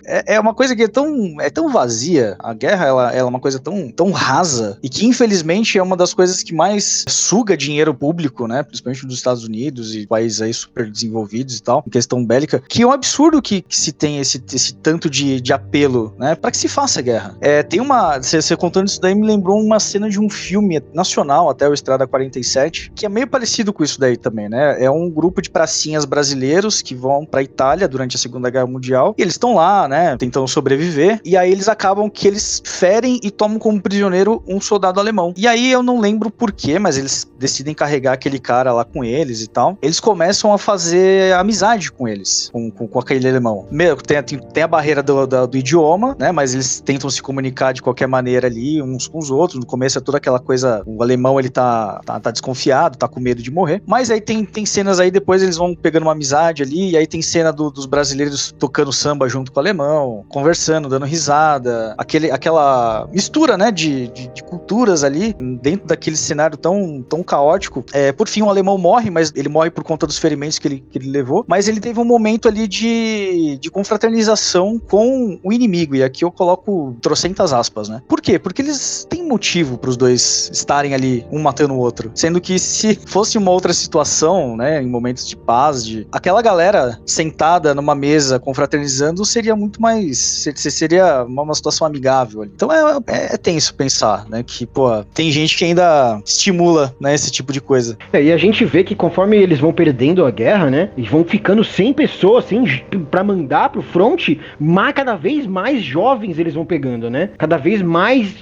é, é uma coisa que é tão, é tão vazia, a guerra, ela, ela é uma coisa tão, tão rasa e que, infelizmente, é uma das coisas que mais suga dinheiro público, né? Principalmente dos Estados Unidos e países aí super desenvolvidos e tal, em questão bélica, que é um absurdo que, que se tem esse, esse tanto de, de apelo, né? Pra que se faça guerra. É, tem uma, você contando isso daí me lembrou uma cena de um filme nacional, até o Estrada 47, que é meio parecido parecido com isso daí também, né? É um grupo de pracinhas brasileiros que vão pra Itália durante a Segunda Guerra Mundial e eles estão lá, né, tentando sobreviver. E aí eles acabam que eles ferem e tomam como prisioneiro um soldado alemão. E aí eu não lembro porquê, mas eles decidem carregar aquele cara lá com eles e tal. Eles começam a fazer amizade com eles, com, com, com aquele alemão. Meu, tem, tem, tem a barreira do, do, do, idioma, né? Mas eles tentam se comunicar de qualquer maneira ali, uns com os outros. No começo é toda aquela coisa. O alemão ele tá, tá, tá desconfiado, tá com medo de morrer. Mas aí tem, tem cenas aí, depois eles vão pegando uma amizade ali, e aí tem cena do, dos brasileiros tocando samba junto com o alemão, conversando, dando risada, aquele, aquela mistura, né, de, de, de culturas ali, dentro daquele cenário tão, tão caótico. É, por fim, o alemão morre, mas ele morre por conta dos ferimentos que ele, que ele levou, mas ele teve um momento ali de, de confraternização com o inimigo, e aqui eu coloco trocentas aspas, né? Por quê? Porque eles têm motivo para os dois estarem ali, um matando o outro, sendo que se fosse uma outra situação, né, em momentos de paz, de aquela galera sentada numa mesa confraternizando seria muito mais seria uma, situação amigável. Então é, é, é, tenso pensar, né, que pô, tem gente que ainda estimula, né, esse tipo de coisa. É, e a gente vê que conforme eles vão perdendo a guerra, né, e vão ficando sem pessoas assim para mandar pro front, mais cada vez mais jovens eles vão pegando, né? Cada vez mais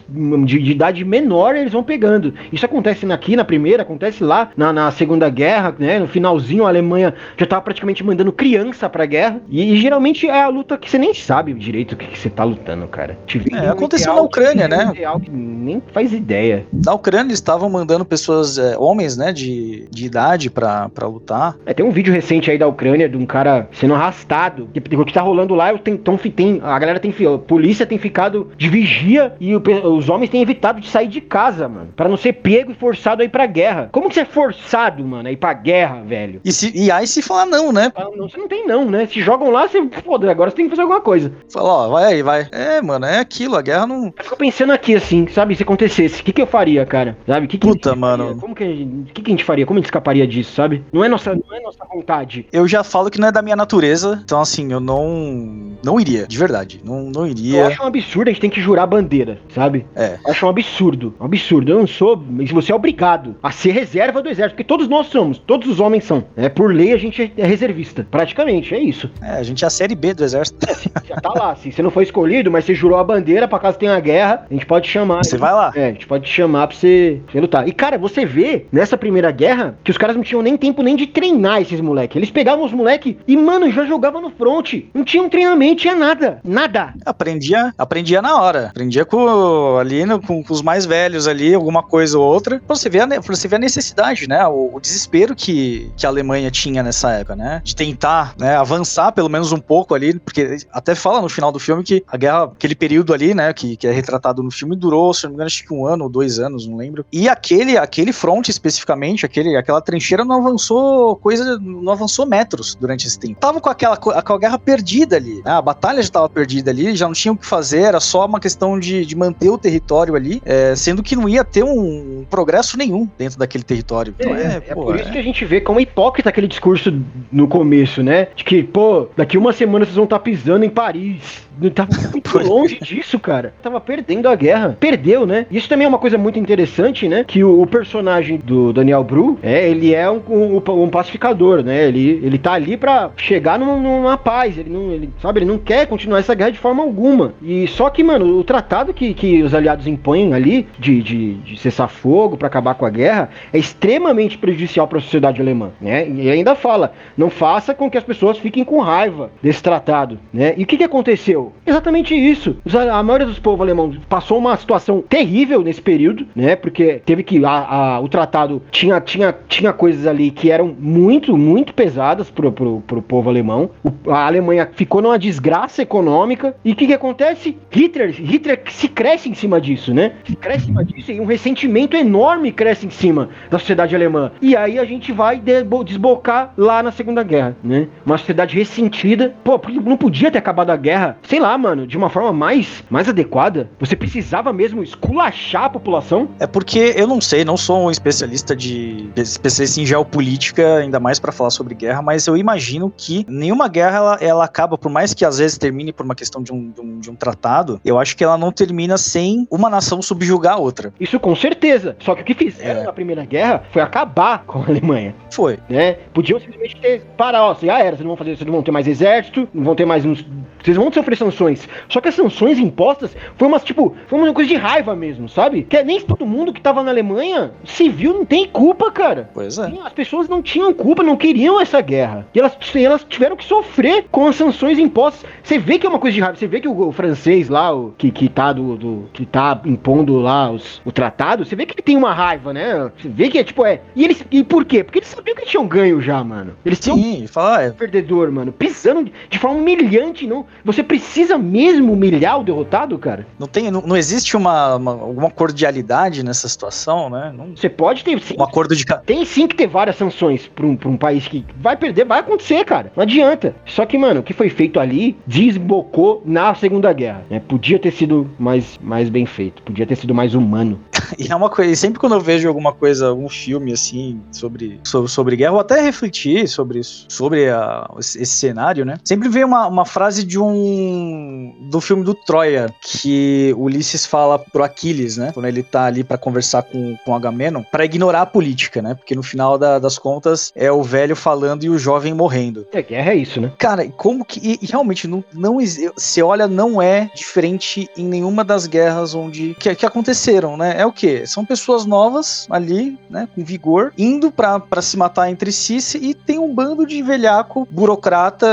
de, de idade menor eles vão pegando. Isso acontece aqui na primeira, acontece lá na, na Segunda Guerra, né? No finalzinho a Alemanha já tava praticamente mandando criança pra guerra. E, e geralmente é a luta que você nem sabe direito o que, que você tá lutando, cara. É, aconteceu na Ucrânia, né? Nem faz ideia. Na Ucrânia eles estavam mandando pessoas, é, homens, né, de, de idade pra, pra lutar. É, tem um vídeo recente aí da Ucrânia de um cara sendo arrastado. Que, o que tá rolando lá, tem, tão, tem, a galera tem. A polícia tem ficado de vigia e o, os homens têm evitado de sair de casa, mano. Pra não ser pego e forçado aí pra guerra. Como que você é forçado? Forçado, mano, a ir pra guerra, velho. E, se, e aí se falar não, né? Ah, não, você não tem não, né? Se jogam lá, você foda, agora você tem que fazer alguma coisa. Fala, ó, vai aí, vai. É, mano, é aquilo, a guerra não. Eu fico pensando aqui, assim, sabe, se acontecesse, o que, que eu faria, cara? Sabe? Que que Puta, mano. Como que a gente, que, que a gente faria? Como a gente escaparia disso, sabe? Não é nossa, não é nossa vontade. Eu já falo que não é da minha natureza, então assim, eu não. Não iria, de verdade. Não, não Eu iria. acho um absurdo a gente tem que jurar bandeira, sabe? É. Eu acho um absurdo, um absurdo. Eu não sou, mas você é obrigado a ser reserva do exército, porque todos nós somos, todos os homens são. É, por lei a gente é reservista, praticamente, é isso. É, a gente é a série B do exército. Já tá lá, se você não foi escolhido, mas você jurou a bandeira pra caso tenha guerra, a gente pode te chamar. Você vai lá. É, a gente pode te chamar pra você, pra você lutar. E cara, você vê nessa primeira guerra que os caras não tinham nem tempo nem de treinar esses moleques. Eles pegavam os moleques e, mano, já jogavam no front. Não tinha um treinamento, tinha nada. Nada. Aprendia, aprendia na hora. Aprendia com ali no- com, com os mais velhos ali, alguma coisa ou outra. Pra você ver a, você ver a necessidade, né? O, o desespero que, que a Alemanha tinha nessa época, né? De tentar né, avançar pelo menos um pouco ali, porque até fala no final do filme que a guerra, aquele período ali, né, que, que é retratado no filme, durou, se não me engano, acho que um ano ou dois anos, não lembro. E aquele, aquele front especificamente, aquele, aquela trincheira não avançou coisa, não avançou metros durante esse tempo. Tava com aquela co- com a guerra perdida ali, né? A batalha já tava perdida ali, já não tinha o que fazer, era só uma questão de, de manter o território ali, é, sendo que não ia ter um, progresso nenhum dentro daquele território. Então é, é pô, por isso é- que a gente vê como hipócrita aquele discurso no começo, né? De que, pô, daqui uma semana vocês vão estar pisando em Paris. Não Tava muito Pois é. longe disso, cara. Tava perdendo a guerra. Perdeu, né? Isso também é uma coisa muito interessante, né? Que o, o personagem do Daniel Bru, é, ele é um, um, um pacificador, né? Ele, ele tá ali pra chegar numa, numa paz. Ele não, ele, sabe, ele não quer continuar essa guerra de forma alguma. E só que, mano, o tratado que, que os aliados impõem ali de, de, de cessar fogo pra acabar com a guerra é extremamente prejudicial para a sociedade alemã, né? E ainda fala, não faça com que as pessoas fiquem com raiva desse tratado, né? E o que, que aconteceu? Exatamente isso. A maioria dos povos alemãos passou uma situação terrível nesse período, né? Porque teve que a, a- o tratado tinha, tinha, tinha coisas ali que eram muito, muito pesadas pro, pro, pro povo alemão. O- a Alemanha ficou numa desgraça econômica. E o que, que acontece? Hitler, Hitler se cresce em cima disso, né? Se cresce em cima disso e um ressentimento enorme cresce em cima da sociedade alemã. E aí a gente vai desbocar lá na Segunda Guerra, né? Uma sociedade ressentida. Pô, não podia ter acabado a guerra, sei lá, mano, de uma forma mais, mais adequada. Você precisava mesmo esculachar a população. É porque eu não sei, não sou um especialista de especialista em geopolítica, ainda mais pra falar sobre guerra, mas eu imagino que nenhuma guerra ela, ela acaba, por mais que às vezes termine por uma questão de um, de um, de um tratado, eu acho que ela não termina sem uma nação subjugar a outra. Isso com certeza. Só que o que fizeram É. na Primeira Guerra foi acabar com a Alemanha. Foi. né? Podiam simplesmente ter parar, ó, já era, vocês não vão fazer, vocês não vão ter mais exército, não vão ter mais uns. Vocês vão sofrer sanções. Só que as sanções impostas foi umas, tipo, foi uma coisa de raiva mesmo, sabe? Que é nem todo mundo que tava na Alemanha, civil não tem culpa, cara. Pois é. As pessoas não tinham culpa, não queriam essa guerra. E elas, elas tiveram que sofrer com as sanções impostas. Você vê que é uma coisa de raiva. Você vê que o, o francês lá, o, que, que, tá do, do- que tá impondo lá os- o tratado, você vê que ele tem uma raiva, né? Você vê que é tipo, é. E eles. E por quê? Porque eles sabiam que eles tinham ganho já, mano. Eles tinham Sim, fala, é, perdedor, mano. Pisando de- forma humilhante, não. Você precisa mesmo humilhar o derrotado, cara? não tem, não, não existe uma, uma- alguma cordialidade nessa situação, né? Não- Você pode ter. Sim, um acordo de Tem sim que ter várias sanções pra um, pra um país que vai perder, vai acontecer, cara. Não adianta. Só que, mano, o que foi feito ali desbocou na Segunda Guerra. Né? Podia ter sido mais, mais bem feito, podia ter sido mais humano. E é uma coisa, e sempre quando eu vejo alguma coisa, algum filme assim, sobre, sobre, sobre guerra, ou até refletir sobre isso, sobre a- esse, cenário, né? Sempre vem uma, uma frase de um. do filme do Troia, que Ulisses fala pro Aquiles, né? Quando ele tá ali pra conversar com, com Agamenon, pra ignorar a política, né? Porque no final da- das contas é o velho falando e o jovem morrendo. É, guerra é isso, né? Cara, e como que. E, e realmente, não, não você olha, não é diferente em nenhuma das guerras onde. que, que aconteceram, né? É o quê? São pessoas novas ali, né? Com vigor, indo pra se matar entre si e tem um bando de velhaco, burocrata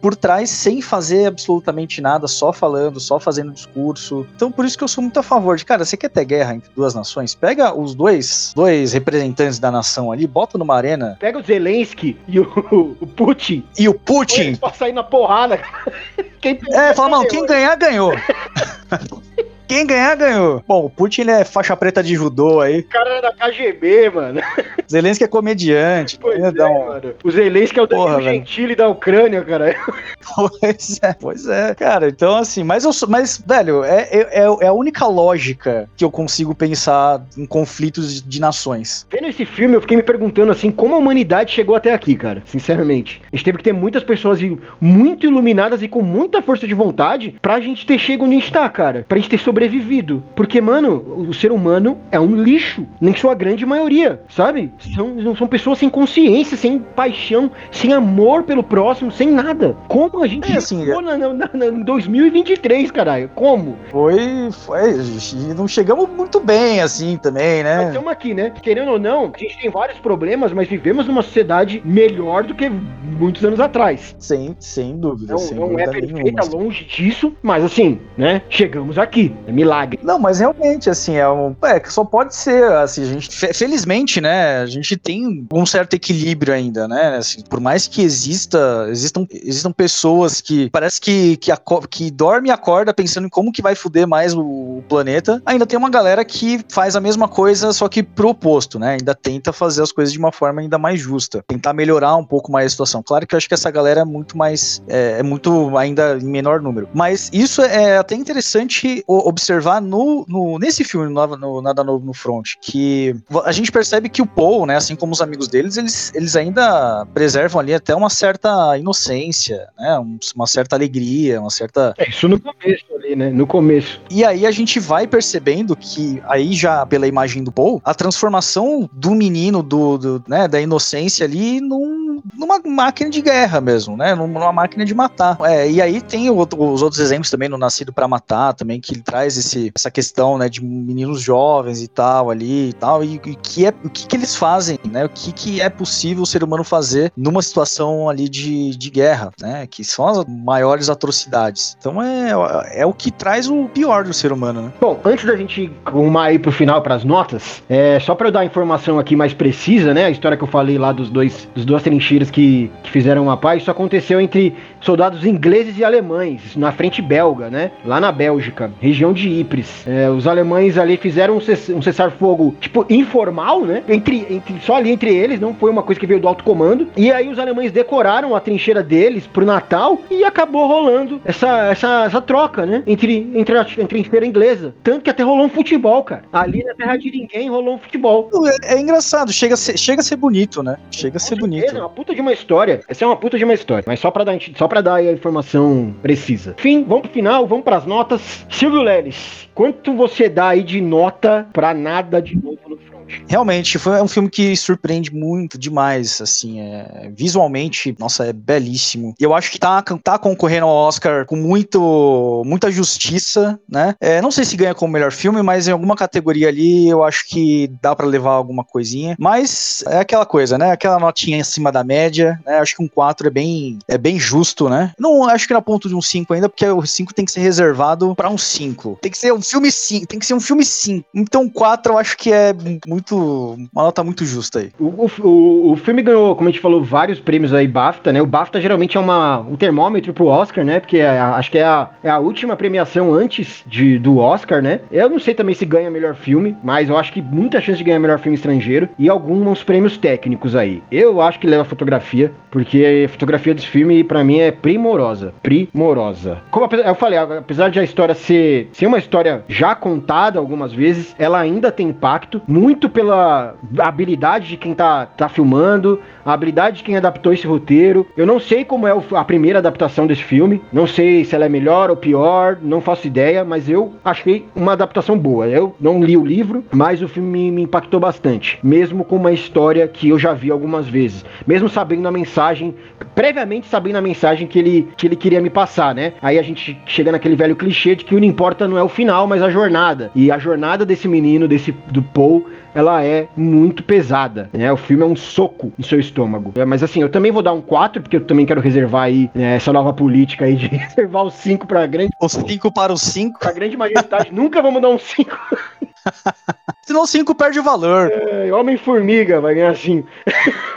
por trás, sem fazer absolutamente nada, só falando, só fazendo discurso. Então, por isso que eu sou muito a favor de, cara, você quer ter guerra entre duas nações? Pega os dois, dois representantes da nação ali, bota numa arena. Pega o Zelensky e o, o Putin. E o Putin. Pra sair na porrada. Quem É, fala, mano, quem ganhar, ganhou. Quem ganhar, ganhou. Bom, o Putin ele é faixa preta de judô aí. O cara era da KGB, mano. Zelensky é comediante. Pois é, um... mano. O Zelensky é o Danilo Gentili da Ucrânia, cara. Pois é, pois é. Cara, então assim, mas, eu, mas velho, é, é, é a única lógica que eu consigo pensar em conflitos de nações. Vendo esse filme, eu fiquei me perguntando assim, como a humanidade chegou até aqui, cara. Sinceramente. A gente teve que ter muitas pessoas muito iluminadas e com muita força de vontade pra gente ter chego onde a gente tá, cara. Pra gente ter sobrevivido. Porque, mano, o ser humano é um lixo. Nem sua grande maioria, sabe? São, são pessoas sem consciência, sem paixão, sem amor pelo próximo, sem nada. Como a gente é, assim, chegou na, na, na, em 2023, caralho? Como? Foi, foi. Não chegamos muito bem, assim, também, né? Mas estamos aqui, né? Querendo ou não, a gente tem vários problemas, mas vivemos numa sociedade melhor do que muitos anos atrás. Sem, sem dúvida. Não, sem não dúvida é perfeita, nenhuma. longe disso, mas assim, né? Chegamos aqui. É milagre. Não, mas realmente, assim, é um. É, só pode ser, assim, a gente. Felizmente, né? A gente tem um certo equilíbrio ainda, né? Assim, por mais que exista, existam, existam pessoas que parece que, que, que dorme e acorda pensando em como que vai fuder mais o, o planeta, ainda tem uma galera que faz a mesma coisa, só que pro oposto, né? Ainda tenta fazer as coisas de uma forma ainda mais justa, tentar melhorar um pouco mais a situação. Claro que eu acho que essa galera é muito mais, é, é muito ainda em menor número. Mas isso é até interessante observar no, no nesse filme, no, no Nada Novo no Front, que a gente percebe que o Paul, né, assim como os amigos deles, eles, eles ainda preservam ali até uma certa inocência, né, uma certa alegria, uma certa... É, isso no começo ali, né, no começo. E aí a gente vai percebendo que, aí já pela imagem do Paul, a transformação do menino, do, do né, da inocência ali, num, numa máquina de guerra mesmo, né, numa máquina de matar. É, e aí tem o, os outros exemplos também no Nascido para Matar, também, que ele traz esse, essa questão, né, de meninos jovens e tal ali e tal, e, e que é, o que, que eles fazem, né, o que, que é possível o ser humano fazer numa situação ali de, de guerra, né, que são as maiores atrocidades. Então é, é o que traz o pior do ser humano, né? Bom, antes da gente arrumar aí pro final para as notas, é, só para eu dar a informação aqui mais precisa, né, a história que eu falei lá dos dois, dos duas trincheiras que, que fizeram a paz, isso aconteceu entre soldados ingleses e alemães, na frente belga, né? Lá na Bélgica, região de Ypres. É, os alemães ali fizeram um cessar-fogo, tipo, informal, né? Entre, entre, só ali entre eles, não foi uma coisa que veio do alto comando. E aí os alemães decoraram a trincheira deles pro Natal e acabou rolando essa, essa, essa troca, né? Entre, entre, a, entre a trincheira inglesa. Tanto que até rolou um futebol, cara. Ali na terra de ninguém rolou um futebol. É, é engraçado, chega a, ser, chega a ser bonito, né? Chega a ser bonito. É uma puta de uma história. Essa é uma puta de uma história. Mas só pra dar, só pra dar a informação precisa. Fim, vamos pro final, vamos para as notas. Silvio Quanto você dá aí de nota para nada de novo no Realmente, foi um filme que surpreende muito demais, assim, é, visualmente, nossa, é belíssimo. E eu acho que tá, tá concorrendo ao Oscar com muito, muita justiça, né? É, não sei se ganha como melhor filme, mas em alguma categoria ali eu acho que dá para levar alguma coisinha. Mas é aquela coisa, né? Aquela notinha acima da média, né? Acho que um 4 é bem, é bem justo, né? Não acho que na ponto de um 5 ainda, porque o 5 tem que ser reservado para um 5. Tem que ser um filme 5, tem que ser um filme 5. Então 4 eu acho que é muito. Uma nota muito justa aí. O, o, o filme ganhou, como a gente falou, vários prêmios aí, BAFTA, né? O BAFTA geralmente é uma, um termômetro pro Oscar, né? Porque é, acho que é a, é a última premiação antes de, do Oscar, né? Eu não sei também se ganha melhor filme, mas eu acho que muita chance de ganhar melhor filme estrangeiro e alguns prêmios técnicos aí. Eu acho que leva fotografia, porque a fotografia desse filme, para mim, é primorosa. Primorosa. Como eu falei, apesar de a história ser, ser uma história já contada algumas vezes, ela ainda tem impacto, muito muito pela habilidade de quem tá, tá filmando, a habilidade de quem adaptou esse roteiro. Eu não sei como é a primeira adaptação desse filme, não sei se ela é melhor ou pior, não faço ideia, mas eu achei uma adaptação boa. Eu não li o livro, mas o filme me, impactou bastante, mesmo com uma história que eu já vi algumas vezes, mesmo sabendo a mensagem, previamente sabendo a mensagem que ele, que ele queria me passar, né? Aí a gente chega naquele velho clichê de que o que importa não é o final, mas a jornada. E a jornada desse menino, desse do Paul, ela é muito pesada, né? O filme é um soco no seu estômago. É, mas assim, eu também vou dar um 4, porque eu também quero reservar aí né, essa nova política aí de reservar os 5 pra grande... Os 5 para os 5? Pra grande majestade, nunca vamos dar um 5. Senão 5 perde o valor. É, Homem-Formiga vai ganhar 5.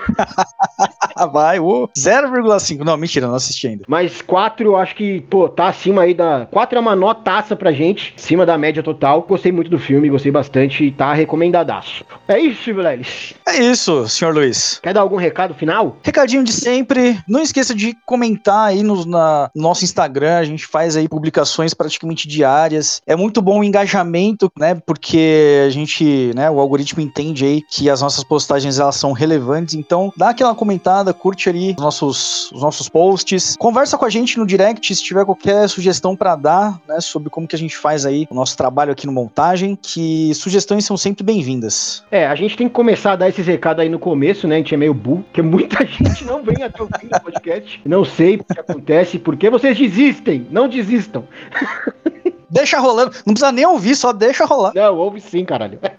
vai, o 0,5. Não, mentira, não assisti ainda. Mas 4 eu acho que, pô, tá acima aí da. 4 é uma notaça pra gente, acima da média total. Gostei muito do filme, gostei bastante e tá recomendadaço. É isso, Silvio. É isso, senhor Luiz. Quer dar algum recado final? Recadinho de sempre. Não esqueça de comentar aí no na, nosso Instagram. A gente faz aí publicações praticamente diárias. É muito bom o engajamento, né? Porque a gente, né, o algoritmo entende aí que as nossas postagens elas são relevantes. Então, dá aquela comentada, curte ali os nossos, os nossos posts. Conversa com a gente no direct se tiver qualquer sugestão para dar, né, sobre como que a gente faz aí o nosso trabalho aqui no montagem, que sugestões são sempre bem-vindas. É, a gente tem que começar a dar esses recados aí no começo, né? A gente é meio burro, porque muita gente não vem até o fim do podcast. Não sei o que acontece, porque vocês desistem. Não desistam. Deixa rolando. Não precisa nem ouvir, só deixa rolar. Não, ouve sim, caralho.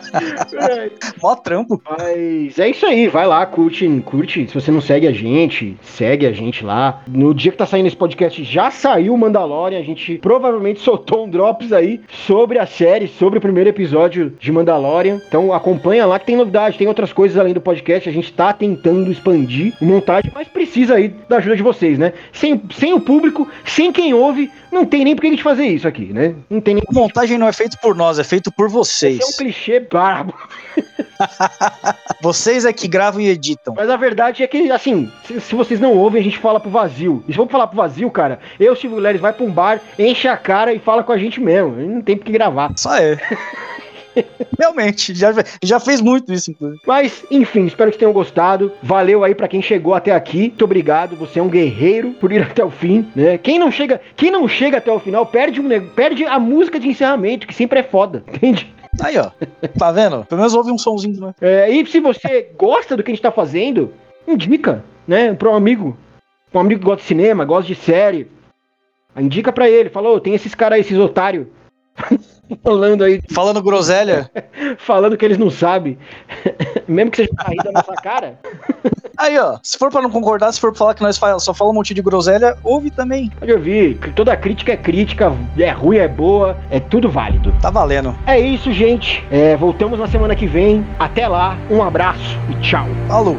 Mó trampo. Mas é isso aí, vai lá, curte, curte. Se você não segue a gente, segue a gente lá. No dia que tá saindo esse podcast, já saiu o Mandalorian. A gente provavelmente soltou um drops aí sobre a série, sobre o primeiro episódio de Mandalorian. Então acompanha lá que tem novidade, tem outras coisas além do podcast. A gente tá tentando expandir o montagem, mas precisa aí da ajuda de vocês, né? Sem, sem o público, sem quem ouve, não tem nem por que a gente fazer isso aqui, né? Não tem nem. A montagem não é feito por nós, é feito por vocês. Esse é um clichê barbo. vocês é que gravam e editam. Mas a verdade é que, assim, se, se, vocês não ouvem, a gente fala pro vazio. E se for falar pro vazio, cara, eu, Silvio Leles, vai pra um bar, enche a cara e fala com a gente mesmo. Não tem por que gravar. Só é. Realmente, já, já fez muito isso, inclusive. Mas, enfim, espero que tenham gostado. Valeu aí para quem chegou até aqui. Muito obrigado. Você é um guerreiro por ir até o fim, né? Quem não chega, quem não chega até o final perde, um, perde a música de encerramento, que sempre é foda, entende? Aí, ó. Tá vendo? Pelo menos ouve um somzinho, né? É, e se você gosta do que a gente tá fazendo, indica, né? Pra um amigo. Um amigo que gosta de cinema, gosta de série. Indica pra ele. Falou, tem esses caras aí, esses otários. falando aí. Falando groselha? falando que eles não sabem. Mesmo que seja cair da nossa cara. Aí, ó, se for pra não concordar, se for pra falar que nós só falamos um monte de groselha, ouve também. Pode ouvir. Toda crítica é crítica, é ruim, é boa, é tudo válido. Tá valendo. É isso, gente. É, voltamos na semana que vem. Até lá, um abraço e tchau. Falou.